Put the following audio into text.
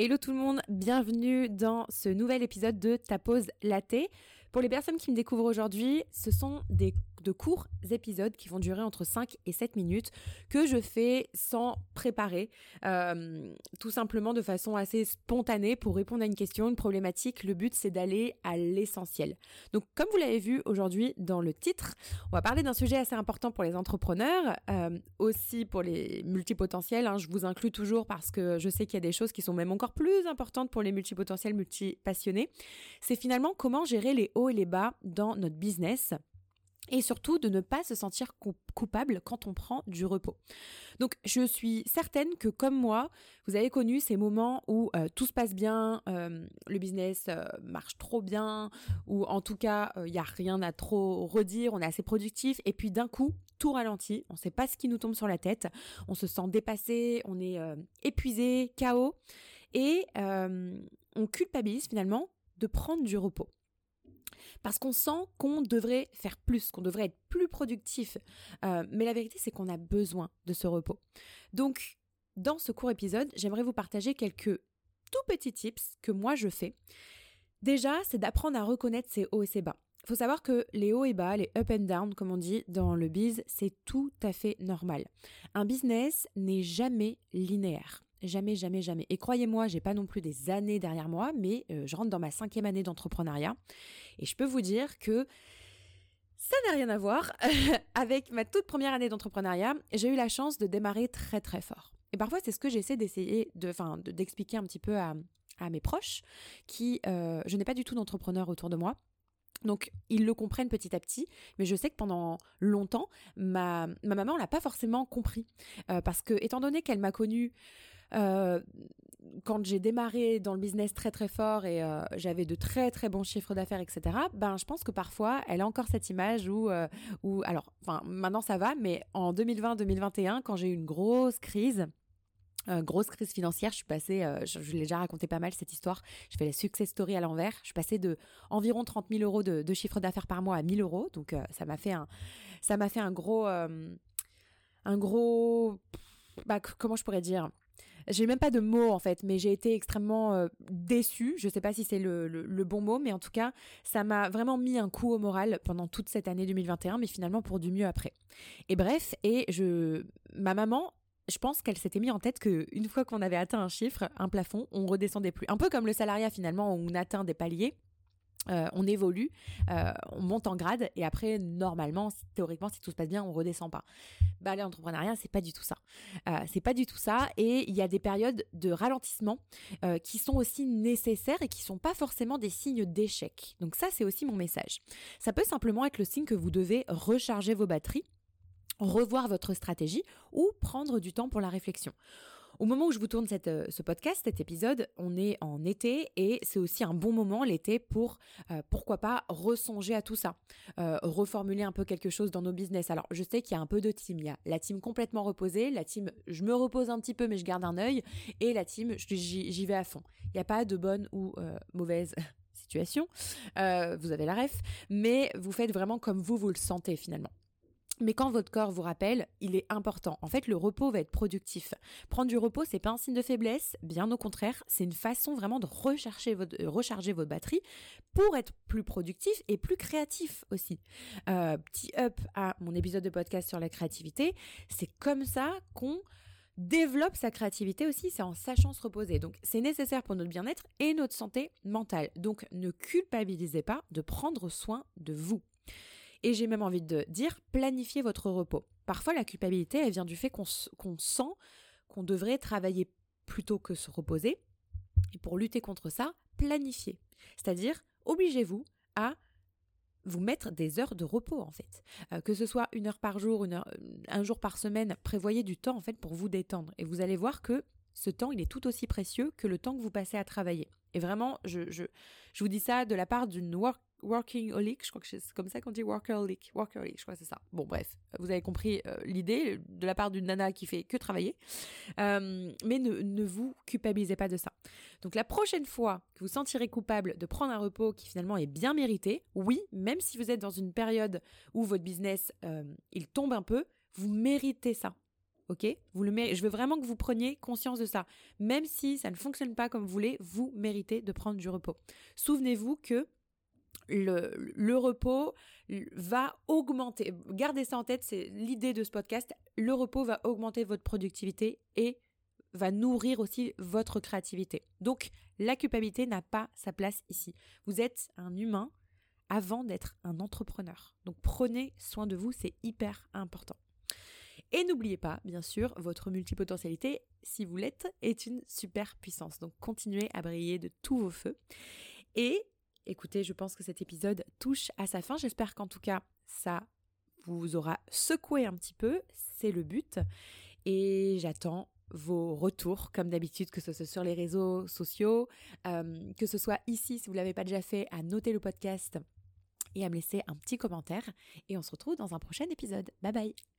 Hello tout le monde, bienvenue dans ce nouvel épisode de Ta pause latte. Pour les personnes qui me découvrent aujourd'hui, ce sont des de courts épisodes qui vont durer entre 5 et 7 minutes que je fais sans préparer, euh, tout simplement de façon assez spontanée pour répondre à une question, une problématique. Le but c'est d'aller à l'essentiel. Donc comme vous l'avez vu aujourd'hui dans le titre, on va parler d'un sujet assez important pour les entrepreneurs, euh, aussi pour les multipotentiels. Hein, je vous inclus toujours parce que je sais qu'il y a des choses qui sont même encore plus importantes pour les multipotentiels, multipassionnés. C'est finalement comment gérer les hauts et les bas dans notre business et surtout de ne pas se sentir coupable quand on prend du repos. Donc je suis certaine que comme moi, vous avez connu ces moments où euh, tout se passe bien, euh, le business euh, marche trop bien, ou en tout cas il n'y a rien à trop redire, on est assez productif, et puis d'un coup tout ralentit, on ne sait pas ce qui nous tombe sur la tête, on se sent dépassé, on est épuisé, chaos, et on culpabilise finalement de prendre du repos parce qu'on sent qu'on devrait faire plus, qu'on devrait être plus productif. Euh, mais la vérité, c'est qu'on a besoin de ce repos. Donc, dans ce court épisode, j'aimerais vous partager quelques tout petits tips que moi je fais. Déjà, c'est d'apprendre à reconnaître ses hauts et ses bas. Il faut savoir que les hauts et bas, les up and down, comme on dit dans le biz, c'est tout à fait normal. Un business n'est jamais linéaire. Jamais, jamais, jamais. Et croyez-moi, j'ai pas non plus des années derrière moi, mais euh, je rentre dans ma cinquième année d'entrepreneuriat. Et je peux vous dire que ça n'a rien à voir avec ma toute première année d'entrepreneuriat. J'ai eu la chance de démarrer très très fort. Et parfois, c'est ce que j'essaie d'expliquer un petit peu à, mes proches, qui, euh, je n'ai pas du tout d'entrepreneur autour de moi. Donc ils le comprennent petit à petit, mais je sais que pendant longtemps, ma, ma maman l'a pas forcément compris. Euh, parce que étant donné qu'elle m'a connue quand j'ai démarré dans le business très très fort et euh, j'avais de très très bons chiffres d'affaires, etc. Ben, je pense que parfois, elle a encore cette image où, euh, alors, enfin, maintenant ça va, mais en 2020-2021, quand j'ai eu une grosse crise, grosse crise financière. Je suis passée, je, l'ai déjà raconté pas mal cette histoire. Je fais la success story à l'envers. Je suis passée de environ 30 000 euros de, de chiffre d'affaires par mois à 1000 euros. Donc ça m'a fait un, ça m'a fait un gros, un gros, bah, comment je pourrais dire? J'ai même pas de mots en fait, mais j'ai été extrêmement euh, déçue. Je sais pas si c'est le, le, bon mot, mais en tout cas, ça m'a vraiment mis un coup au moral pendant toute cette année 2021, mais finalement pour du mieux après. Et bref, et je, ma maman je pense qu'elle s'était mis en tête qu'une fois qu'on avait atteint un chiffre, un plafond, on redescendait plus. Un peu comme le salariat finalement, où on atteint des paliers. Euh, on évolue, euh, on monte en grade et après normalement, théoriquement, si tout se passe bien, on redescend pas. Bah l'entrepreneuriat, c'est pas du tout ça. Euh, c'est pas du tout ça et il y a des périodes de ralentissement qui sont aussi nécessaires et qui sont pas forcément des signes d'échec. Donc ça, c'est aussi mon message. Ça peut simplement être le signe que vous devez recharger vos batteries revoir votre stratégie ou prendre du temps pour la réflexion. Au moment où je vous tourne euh, ce podcast, cet épisode, on est en été et c'est aussi un bon moment l'été pour, euh, pourquoi pas, ressonger à tout ça, euh, reformuler un peu quelque chose dans nos business. Alors, je sais qu'il y a un peu de team. Il y a la team complètement reposée, la team je me repose un petit peu mais je garde un œil et la team j'y vais à fond. Il n'y a pas de bonne ou mauvaise situation. vous avez la ref, mais vous faites vraiment comme vous, vous le sentez finalement. Mais quand votre corps vous rappelle, il est important. En fait, le repos va être productif. Prendre du repos, c'est pas un signe de faiblesse, bien au contraire, c'est une façon vraiment de recharger votre, euh, recharger votre batterie pour être plus productif et plus créatif aussi. Euh, petit up à mon épisode de podcast sur la créativité, c'est comme ça qu'on développe sa créativité aussi, c'est en sachant se reposer. Donc c'est nécessaire pour notre bien-être et notre santé mentale. Donc ne culpabilisez pas de prendre soin de vous. Et j'ai même envie de dire, planifiez votre repos. Parfois, la culpabilité, elle vient du fait qu'on sent qu'on devrait travailler plutôt que se reposer. Et pour lutter contre ça, planifiez. C'est-à-dire, obligez-vous à vous mettre des heures de repos en fait. Euh, que ce soit une heure par jour, une heure, un jour par semaine, prévoyez du temps en fait pour vous détendre. Et vous allez voir que ce temps, il est tout aussi précieux que le temps que vous passez à travailler. Et vraiment, je, je, je vous dis ça de la part d'une work working holic, je crois que c'est comme ça qu'on dit workaholic, workaholic, je crois que c'est ça. Bon bref, vous avez compris euh, l'idée de la part d'une nana qui fait que travailler, euh, mais ne, ne, vous culpabilisez pas de ça. Donc la prochaine fois que vous sentirez coupable de prendre un repos qui finalement est bien mérité, oui, même si vous êtes dans une période où votre business euh, il tombe un peu, vous méritez ça. Ok? Je veux vraiment que vous preniez conscience de ça. Même si ça ne fonctionne pas comme vous voulez, vous méritez de prendre du repos. Souvenez-vous que le, le, repos va augmenter. Gardez ça en tête, c'est l'idée de ce podcast. Le repos va augmenter votre productivité et va nourrir aussi votre créativité. Donc, la culpabilité n'a pas sa place ici. Vous êtes un humain avant d'être un entrepreneur. Donc, prenez soin de vous, c'est hyper important. Et n'oubliez pas, bien sûr, votre multipotentialité, si vous l'êtes, est une super puissance. Donc continuez à briller de tous vos feux. Et écoutez, je pense que cet épisode touche à sa fin. J'espère qu'en tout cas, ça vous aura secoué un petit peu. C'est le but. Et j'attends vos retours, comme d'habitude, que ce soit sur les réseaux sociaux, euh, que ce soit ici, si vous ne l'avez pas déjà fait, à noter le podcast et à me laisser un petit commentaire. Et on se retrouve dans un prochain épisode. Bye bye